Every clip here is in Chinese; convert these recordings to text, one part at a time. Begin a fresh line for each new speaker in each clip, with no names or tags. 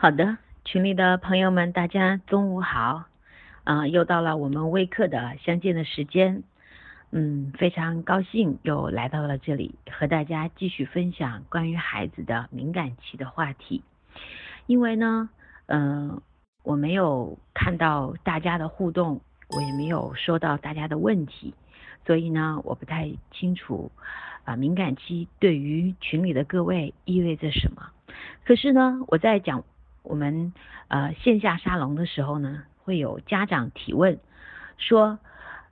好的，群里的朋友们，大家中午好，啊，又到了我们微课的相见的时间，嗯，非常高兴又来到了这里，和大家继续分享关于孩子的敏感期的话题。因为呢，嗯，我没有看到大家的互动，我也没有收到大家的问题，所以呢，我不太清楚啊，敏感期对于群里的各位意味着什么。可是呢，我在讲我们呃线下沙龙的时候呢，会有家长提问说：“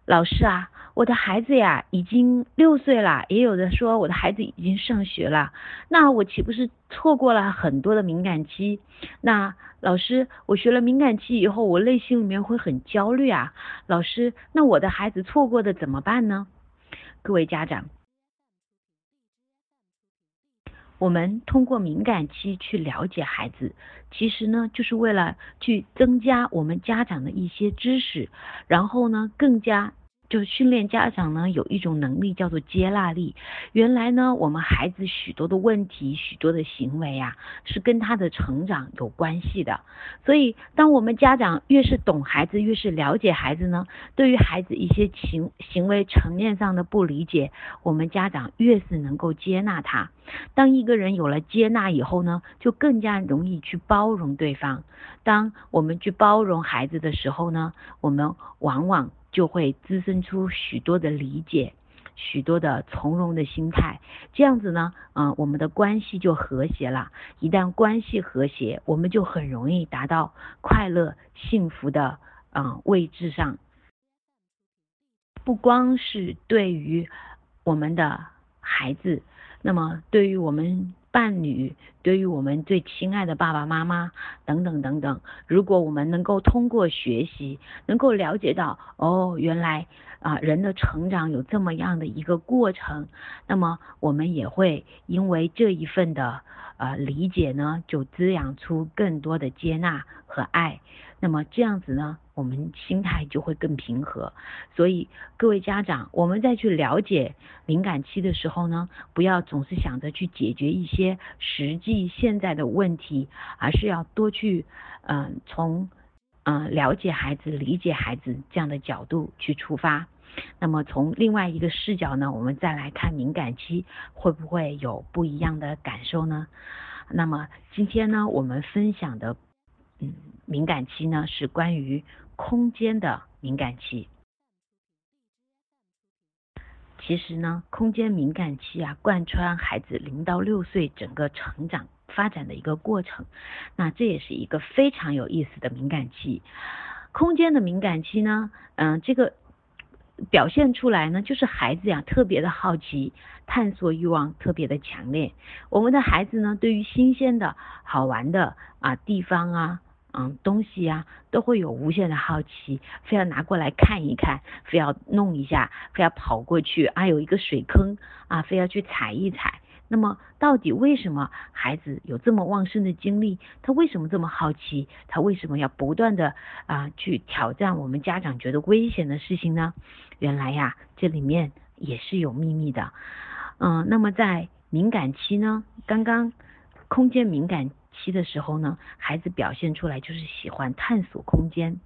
老师啊，我的孩子呀已经六岁了，也有的说我的孩子已经上学了，那我岂不是错过了很多的敏感期？那老师，我学了敏感期以后，我内心里面会很焦虑啊。老师，那我的孩子错过的怎么办呢？各位家长。”我们通过敏感期去了解孩子，其实呢，就是为了去增加我们家长的一些知识，然后呢，更加。就训练家长呢，有一种能力叫做接纳力。原来呢，我们孩子许多的问题、许多的行为啊，是跟他的成长有关系的。所以，当我们家长越是懂孩子，越是了解孩子呢，对于孩子一些行行为层面上的不理解，我们家长越是能够接纳他。当一个人有了接纳以后呢，就更加容易去包容对方。当我们去包容孩子的时候呢，我们往往。就会滋生出许多的理解，许多的从容的心态，这样子呢，嗯，我们的关系就和谐了。一旦关系和谐，我们就很容易达到快乐幸福的嗯位置上。不光是对于我们的孩子，那么对于我们。伴侣对于我们最亲爱的爸爸妈妈等等等等，如果我们能够通过学习，能够了解到哦，原来啊人的成长有这么样的一个过程，那么我们也会因为这一份的呃理解呢，就滋养出更多的接纳和爱。那么这样子呢，我们心态就会更平和。所以各位家长，我们再去了解敏感期的时候呢，不要总是想着去解决一些实际现在的问题，而是要多去嗯从嗯了解孩子、理解孩子这样的角度去出发。那么从另外一个视角呢，我们再来看敏感期会不会有不一样的感受呢？那么今天呢，我们分享的。嗯，敏感期呢是关于空间的敏感期。其实呢，空间敏感期啊，贯穿孩子零到六岁整个成长发展的一个过程。那这也是一个非常有意思的敏感期。空间的敏感期呢，嗯，这个表现出来呢，就是孩子呀特别的好奇，探索欲望特别的强烈。我们的孩子呢，对于新鲜的好玩的啊地方啊。嗯，东西呀都会有无限的好奇，非要拿过来看一看，非要弄一下，非要跑过去啊，有一个水坑啊，非要去踩一踩。那么，到底为什么孩子有这么旺盛的精力？他为什么这么好奇？他为什么要不断的啊去挑战我们家长觉得危险的事情呢？原来呀，这里面也是有秘密的。嗯，那么在敏感期呢，刚刚空间敏感。期的时候呢，孩子表现出来就是喜欢探索空间。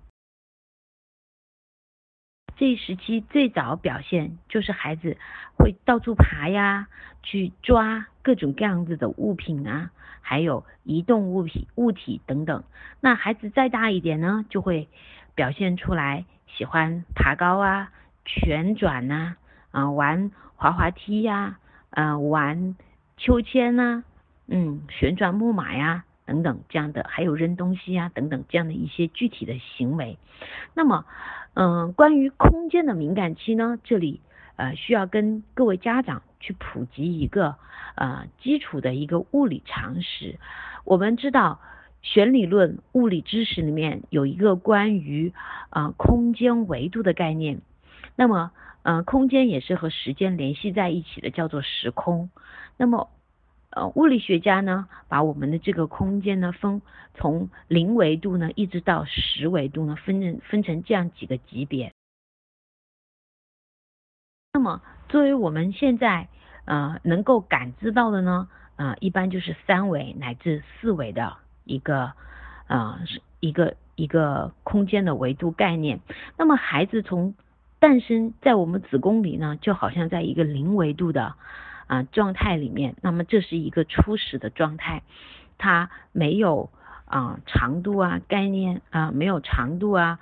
这一时期最早表现就是孩子会到处爬呀，去抓各种各样子的物品啊，还有移动物品、物体等等。那孩子再大一点呢，就会表现出来喜欢爬高啊、旋转呐，啊玩滑滑梯呀，啊玩秋千呐。嗯，旋转木马呀，等等这样的，还有扔东西呀，等等这样的一些具体的行为。那么，嗯，关于空间的敏感期呢，这里呃需要跟各位家长去普及一个呃基础的一个物理常识。我们知道弦理论物理知识里面有一个关于啊空间维度的概念。那么，嗯，空间也是和时间联系在一起的，叫做时空。那么呃，物理学家呢，把我们的这个空间呢分从零维度呢一直到十维度呢分成分成这样几个级别。那么，作为我们现在呃能够感知到的呢，呃，一般就是三维乃至四维的一个呃一个一个空间的维度概念。那么孩子从诞生在我们子宫里呢，就好像在一个零维度的啊状态里面。那么这是一个初始的状态，它没有啊长度啊概念啊，没有长度啊，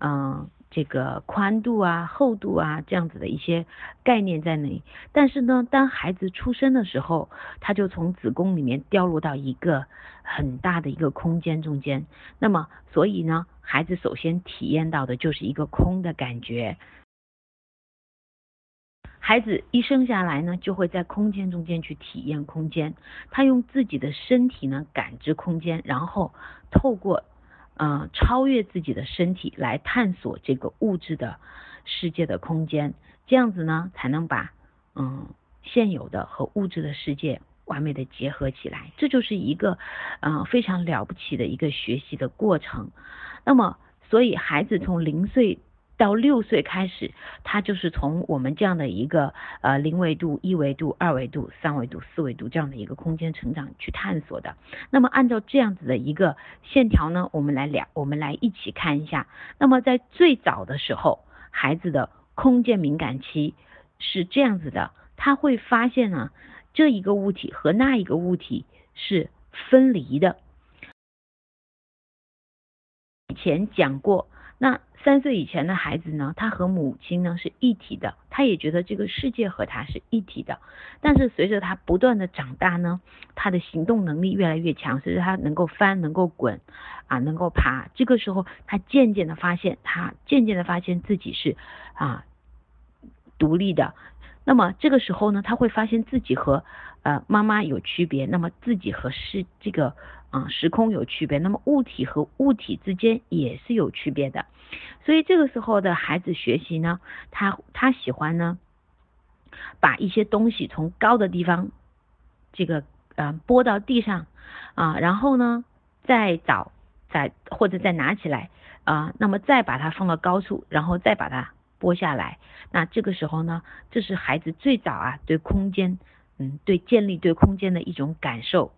嗯。这个宽度啊、厚度啊，这样子的一些概念在那里。但是呢，当孩子出生的时候，他就从子宫里面掉入到一个很大的一个空间中间。那么，所以呢，孩子首先体验到的就是一个空的感觉。孩子一生下来呢，就会在空间中间去体验空间。他用自己的身体呢感知空间，然后透过。嗯，超越自己的身体来探索这个物质的世界的空间，这样子呢，才能把嗯现有的和物质的世界完美的结合起来。这就是一个嗯非常了不起的一个学习的过程。那么，所以孩子从零岁。到六岁开始，他就是从我们这样的一个呃零维度、一维度、二维度、三维度、四维度这样的一个空间成长去探索的。那么按照这样子的一个线条呢，我们来聊，我们来一起看一下。那么在最早的时候，孩子的空间敏感期是这样子的，他会发现呢，这一个物体和那一个物体是分离的。以前讲过。那三岁以前的孩子呢，他和母亲呢是一体的，他也觉得这个世界和他是一体的。但是随着他不断的长大呢，他的行动能力越来越强，随着他能够翻、能够滚啊、能够爬，这个时候他渐渐的发现，他渐渐的发现自己是啊独立的。那么这个时候呢，他会发现自己和呃妈妈有区别，那么自己和是这个。啊，时空有区别，那么物体和物体之间也是有区别的，所以这个时候的孩子学习呢，他他喜欢呢，把一些东西从高的地方，这个呃拨到地上啊，然后呢再找再或者再拿起来啊，那么再把它放到高处，然后再把它拨下来，那这个时候呢，这是孩子最早啊对空间，嗯，对建立对空间的一种感受。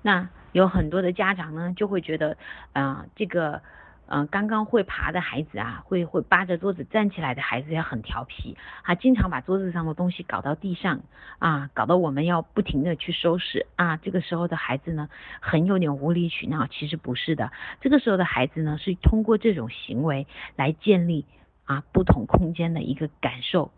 那有很多的家长呢，就会觉得，啊，这个，嗯，刚刚会爬的孩子啊，会会扒着桌子站起来的孩子也很调皮，他经常把桌子上的东西搞到地上，啊，搞得我们要不停的去收拾，啊，这个时候的孩子呢，很有点无理取闹，其实不是的，这个时候的孩子呢，是通过这种行为来建立啊不同空间的一个感受。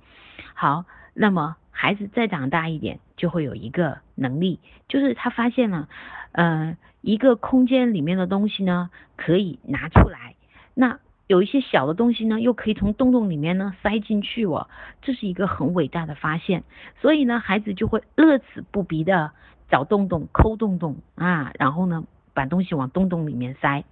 好，那么。孩子再长大一点，就会有一个能力，就是他发现了，呃，一个空间里面的东西呢，可以拿出来，那有一些小的东西呢，又可以从洞洞里面呢塞进去哦，这是一个很伟大的发现。所以呢，孩子就会乐此不疲的找洞洞、抠洞洞啊，然后呢，把东西往洞洞里面塞。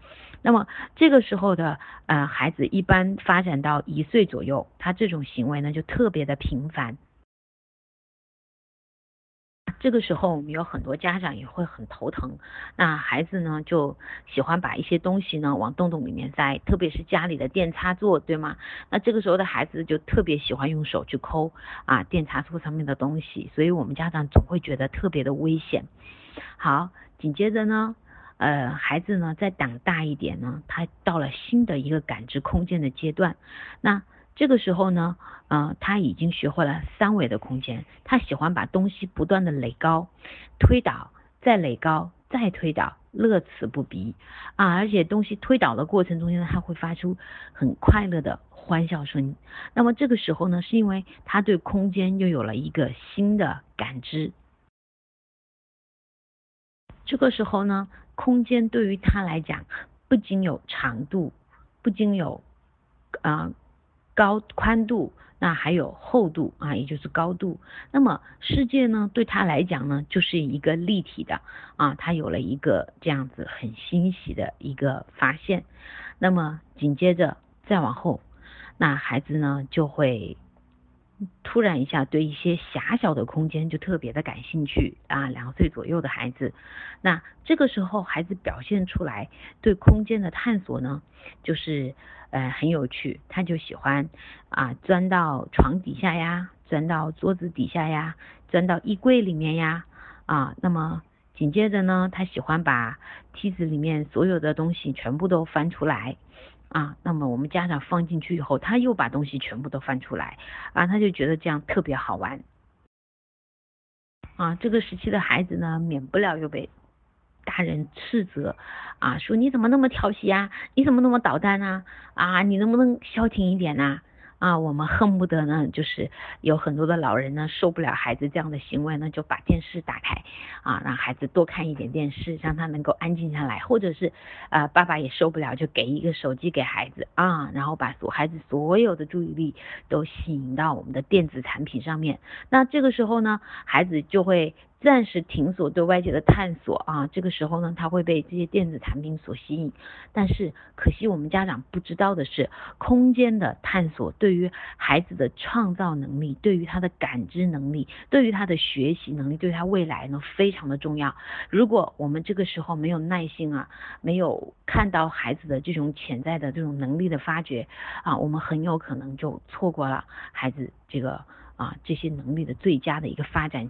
那么这个时候的呃孩子，一般发展到一岁左右，他这种行为呢就特别的频繁。这个时候，我们有很多家长也会很头疼。那孩子呢，就喜欢把一些东西呢往洞洞里面塞，特别是家里的电插座，对吗？那这个时候的孩子就特别喜欢用手去抠啊电插座上面的东西，所以我们家长总会觉得特别的危险。好，紧接着呢，呃，孩子呢再长大一点呢，他到了新的一个感知空间的阶段，那。这个时候呢，呃，他已经学会了三维的空间，他喜欢把东西不断的垒高、推倒，再垒高、再推倒，乐此不疲啊！而且东西推倒的过程中间，他会发出很快乐的欢笑声。那么这个时候呢，是因为他对空间又有了一个新的感知。这个时候呢，空间对于他来讲，不仅有长度，不仅有啊。高宽度，那还有厚度啊，也就是高度。那么世界呢，对他来讲呢，就是一个立体的啊，他有了一个这样子很欣喜的一个发现。那么紧接着再往后，那孩子呢就会突然一下对一些狭小的空间就特别的感兴趣啊，两岁左右的孩子，那这个时候孩子表现出来对空间的探索呢，就是。呃，很有趣，他就喜欢啊，钻到床底下呀，钻到桌子底下呀，钻到衣柜里面呀，啊，那么紧接着呢，他喜欢把梯子里面所有的东西全部都翻出来啊。那么我们家长放进去以后，他又把东西全部都翻出来啊，他就觉得这样特别好玩啊。这个时期的孩子呢，免不了又被大人斥责啊，说你怎么那么调皮啊？你怎么那么捣蛋呢？啊，你能不能消停一点呢？啊我们恨不得呢，就是有很多的老人呢受不了孩子这样的行为呢，就把电视打开，啊，让孩子多看一点电视，让他能够安静下来，或者是，啊，爸爸也受不了，就给一个手机给孩子啊，然后把所孩子所有的注意力都吸引到我们的电子产品上面，那这个时候呢，孩子就会。暂时停锁对外界的探索啊，这个时候呢，他会被这些电子产品所吸引。但是可惜我们家长不知道的是，空间的探索对于孩子的创造能力、对于他的感知能力、对于他的学习能力、对他未来呢非常的重要。如果我们这个时候没有耐心啊，没有看到孩子的这种潜在的这种能力的发掘啊，我们很有可能就错过了孩子这个啊这些能力的最佳的一个发展。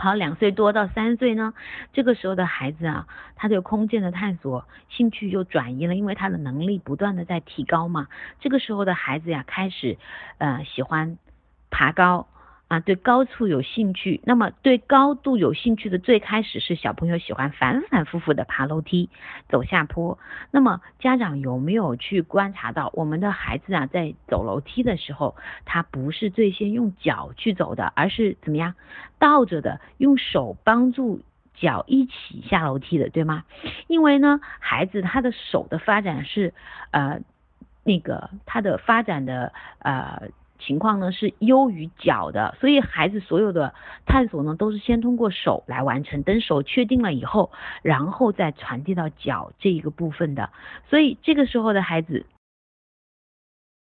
好，两岁多到三岁呢，这个时候的孩子啊，他对空间的探索兴趣就转移了，因为他的能力不断的在提高嘛。这个时候的孩子呀，开始呃喜欢爬高。啊，对高处有兴趣，那么对高度有兴趣的最开始是小朋友喜欢反反复复的爬楼梯、走下坡。那么家长有没有去观察到，我们的孩子啊，在走楼梯的时候，他不是最先用脚去走的，而是怎么样倒着的，用手帮助脚一起下楼梯的，对吗？因为呢，孩子他的手的发展是呃那个他的发展的呃。情况呢是优于脚的，所以孩子所有的探索呢都是先通过手来完成，等手确定了以后，然后再传递到脚这一个部分的。所以这个时候的孩子，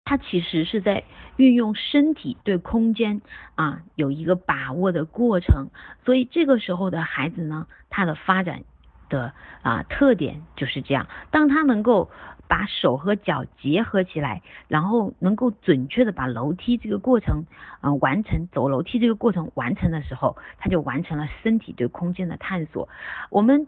他其实是在运用身体对空间啊有一个把握的过程。所以这个时候的孩子呢，他的发展的啊特点就是这样，当他能够。把手和脚结合起来，然后能够准确的把楼梯这个过程，嗯，完成走楼梯这个过程完成的时候，他就完成了身体对空间的探索。我们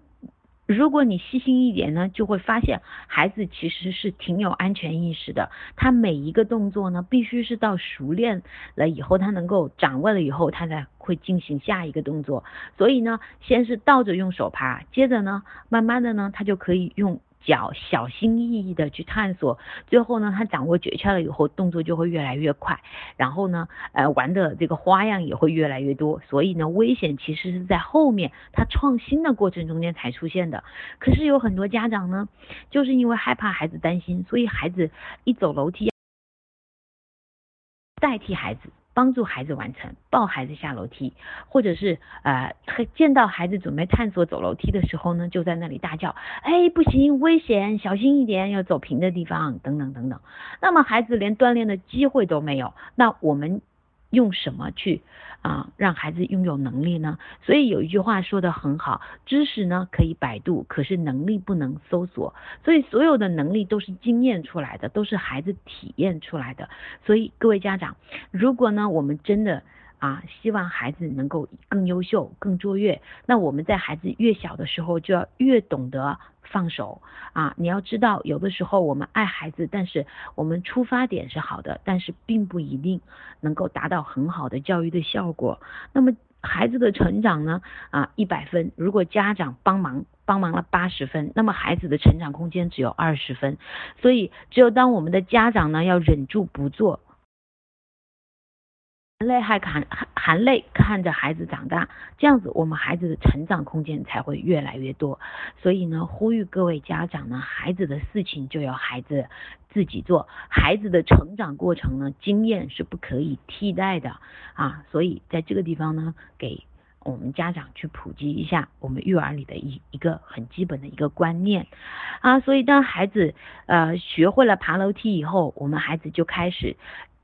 如果你细心一点呢，就会发现孩子其实是挺有安全意识的。他每一个动作呢，必须是到熟练了以后，他能够掌握了以后，他才会进行下一个动作。所以呢，先是倒着用手爬，接着呢，慢慢的呢，他就可以用。脚小心翼翼的去探索，最后呢，他掌握诀窍了以后，动作就会越来越快，然后呢，呃，玩的这个花样也会越来越多。所以呢，危险其实是在后面，他创新的过程中间才出现的。可是有很多家长呢，就是因为害怕孩子担心，所以孩子一走楼梯，代替孩子。帮助孩子完成，抱孩子下楼梯，或者是呃见到孩子准备探索走楼梯的时候呢，就在那里大叫，哎不行，危险，小心一点，要走平的地方，等等等等。那么孩子连锻炼的机会都没有，那我们。用什么去啊让孩子拥有能力呢？所以有一句话说的很好，知识呢可以百度，可是能力不能搜索。所以所有的能力都是经验出来的，都是孩子体验出来的。所以各位家长，如果呢我们真的啊希望孩子能够更优秀、更卓越，那我们在孩子越小的时候就要越懂得。放手啊！你要知道，有的时候我们爱孩子，但是我们出发点是好的，但是并不一定能够达到很好的教育的效果。那么孩子的成长呢？啊，一百分，如果家长帮忙帮忙了八十分，那么孩子的成长空间只有二十分。所以，只有当我们的家长呢，要忍住不做。泪还含含含泪看着孩子长大，这样子我们孩子的成长空间才会越来越多。所以呢，呼吁各位家长呢，孩子的事情就要孩子自己做，孩子的成长过程呢，经验是不可以替代的啊。所以在这个地方呢，给我们家长去普及一下我们育儿里的一一个很基本的一个观念啊。所以当孩子呃学会了爬楼梯以后，我们孩子就开始。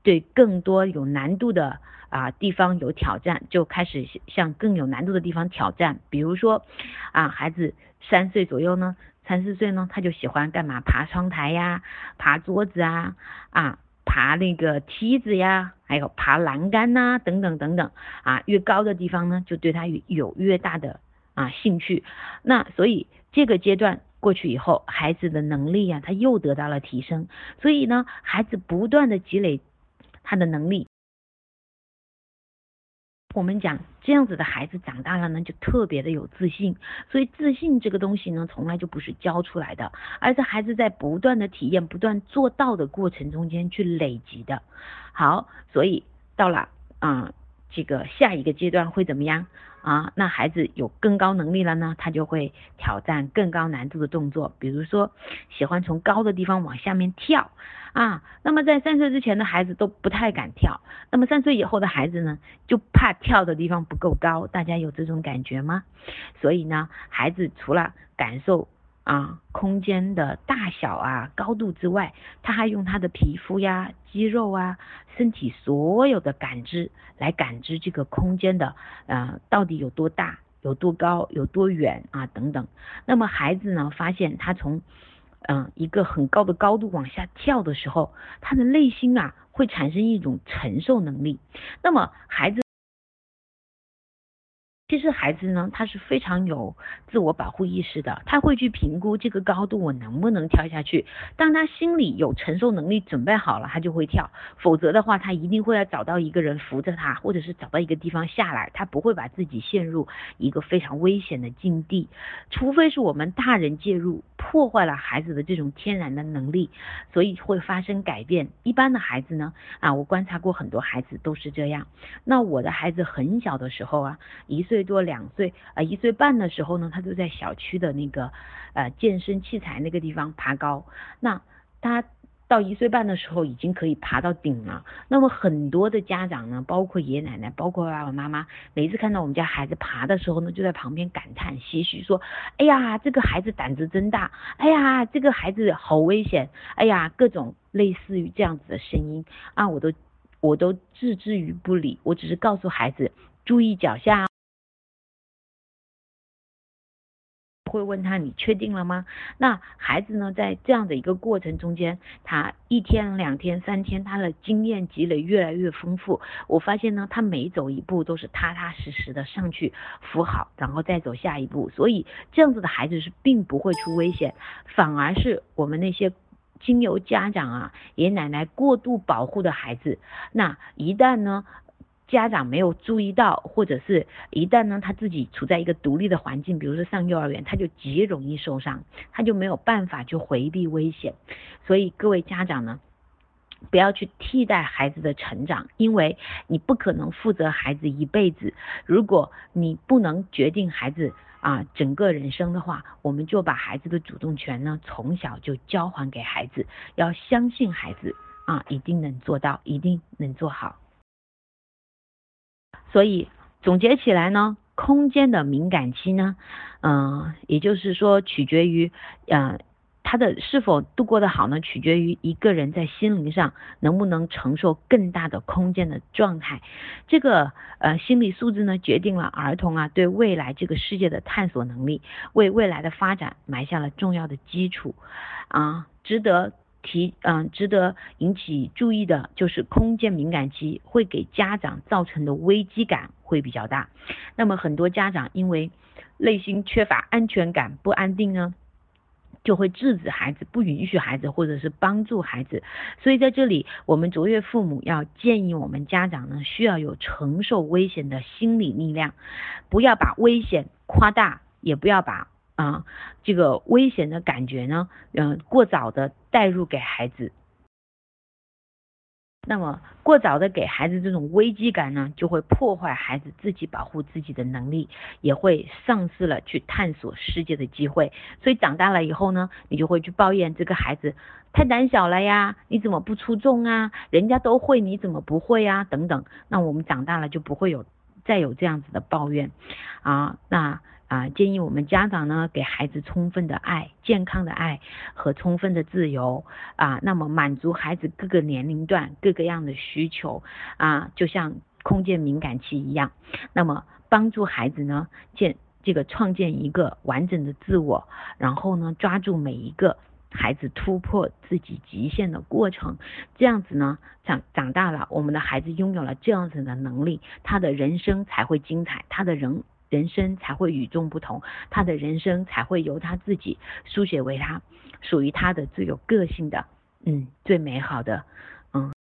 对更多有难度的啊地方有挑战，就开始向更有难度的地方挑战。比如说啊，孩子三岁左右呢，三四岁呢，他就喜欢干嘛？爬窗台呀，爬桌子啊，啊，爬那个梯子呀，还有爬栏杆呐，等等等等啊。越高的地方呢，就对他有越大的啊兴趣。那所以这个阶段过去以后，孩子的能力呀，他又得到了提升。所以呢，孩子不断的积累他的能力。我们讲这样子的孩子长大了呢，就特别的有自信。所以自信这个东西呢，从来就不是教出来的，而是孩子在不断的体验、不断做到的过程中间去累积的。好，所以到了啊，这个下一个阶段会怎么样？啊，那孩子有更高能力了呢，他就会挑战更高难度的动作，比如说喜欢从高的地方往下面跳啊。那么在三岁之前的孩子都不太敢跳，那么三岁以后的孩子呢，就怕跳的地方不够高。大家有这种感觉吗？所以呢，孩子除了感受。啊，空间的大小啊，高度之外，他还用他的皮肤呀、肌肉啊、身体所有的感知来感知这个空间的，呃，到底有多大、有多高、有多远啊等等。那么孩子呢，发现他从嗯一个很高的高度往下跳的时候，他的内心啊会产生一种承受能力。那么孩子。其实孩子呢，他是非常有自我保护意识的，他会去评估这个高度我能不能跳下去。当他心里有承受能力，准备好了，他就会跳；否则的话，他一定会要找到一个人扶着他，或者是找到一个地方下来，他不会把自己陷入一个非常危险的境地，除非是我们大人介入。破坏了孩子的这种天然的能力，所以会发生改变。一般的孩子呢，啊，我观察过很多孩子都是这样。那我的孩子很小的时候啊，一岁多、两两岁啊，一岁半的时候呢，他就在小区的那个呃健身器材那个地方爬高。那他。到一岁半的时候，已经可以爬到顶了。那么很多的家长呢，包括爷爷奶奶，包括爸爸妈妈，每次看到我们家孩子爬的时候呢，就在旁边感叹唏嘘说：“哎呀，这个孩子胆子真大！哎呀，这个孩子好危险！哎呀，各种类似于这样子的声音啊，我都我都置之于不理。我只是告诉孩子注意脚下。”会问他你确定了吗？那孩子呢，在这样的一个过程中间，他一天、两天、三天，他的经验积累越来越丰富。我发现呢，他每走一步都是踏踏实实的上去扶好，然后再走下一步。所以这样子的孩子是并不会出危险，反而是我们那些经由家长啊、爷爷奶奶过度保护的孩子，那一旦呢？家长没有注意到，或者是一旦呢他自己处在一个独立的环境，比如说上幼儿园，他就极容易受伤，他就没有办法去回避危险。所以各位家长呢，不要去替代孩子的成长，因为你不可能负责孩子一辈子。如果你不能决定孩子啊整个人生的话，我们就把孩子的主动权呢从小就交还给孩子，要相信孩子啊一定能做到，一定能做好。所以总结起来呢，空间的敏感期呢，嗯，也就是说取决于，呃，他的是否度过的好呢，取决于一个人在心灵上能不能承受更大的空间的状态。这个呃心理素质呢，决定了儿童啊对未来这个世界的探索能力，为未来的发展埋下了重要的基础啊，值得。提嗯，值得引起注意的就是空间敏感期会给家长造成的危机感会比较大。那么很多家长因为内心缺乏安全感、不安定呢，就会制止孩子、不允许孩子或者是帮助孩子。所以在这里，我们卓越父母要建议我们家长呢，需要有承受危险的心理力量，不要把危险夸大，也不要把。啊，这个危险的感觉呢，嗯，过早的带入给孩子，那么过早的给孩子这种危机感呢，就会破坏孩子自己保护自己的能力，也会丧失了去探索世界的机会。所以长大了以后呢，你就会去抱怨这个孩子太胆小了呀，你怎么不出众啊？人家都会，你怎么不会啊？等等。那我们长大了就不会有再有这样子的抱怨啊，那。啊，建议我们家长呢，给孩子充分的爱、健康的爱和充分的自由啊，那么满足孩子各个年龄段各个样的需求啊，就像空间敏感期一样，那么帮助孩子呢建这个创建一个完整的自我，然后呢抓住每一个孩子突破自己极限的过程，这样子呢长长大了，我们的孩子拥有了这样子的能力，他的人生才会精彩，他的人。人生才会与众不同，他的人生才会由他自己书写为他属于他的最有个性的，嗯，最美好的，嗯，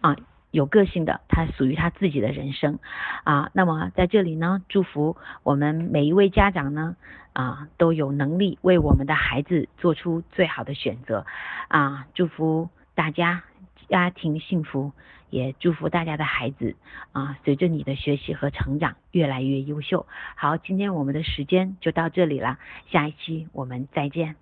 啊。有个性的，他属于他自己的人生啊。那么在这里呢，祝福我们每一位家长呢啊，都有能力为我们的孩子做出最好的选择啊。祝福大家家庭幸福，也祝福大家的孩子啊，随着你的学习和成长越来越优秀。好，今天我们的时间就到这里了，下一期我们再见。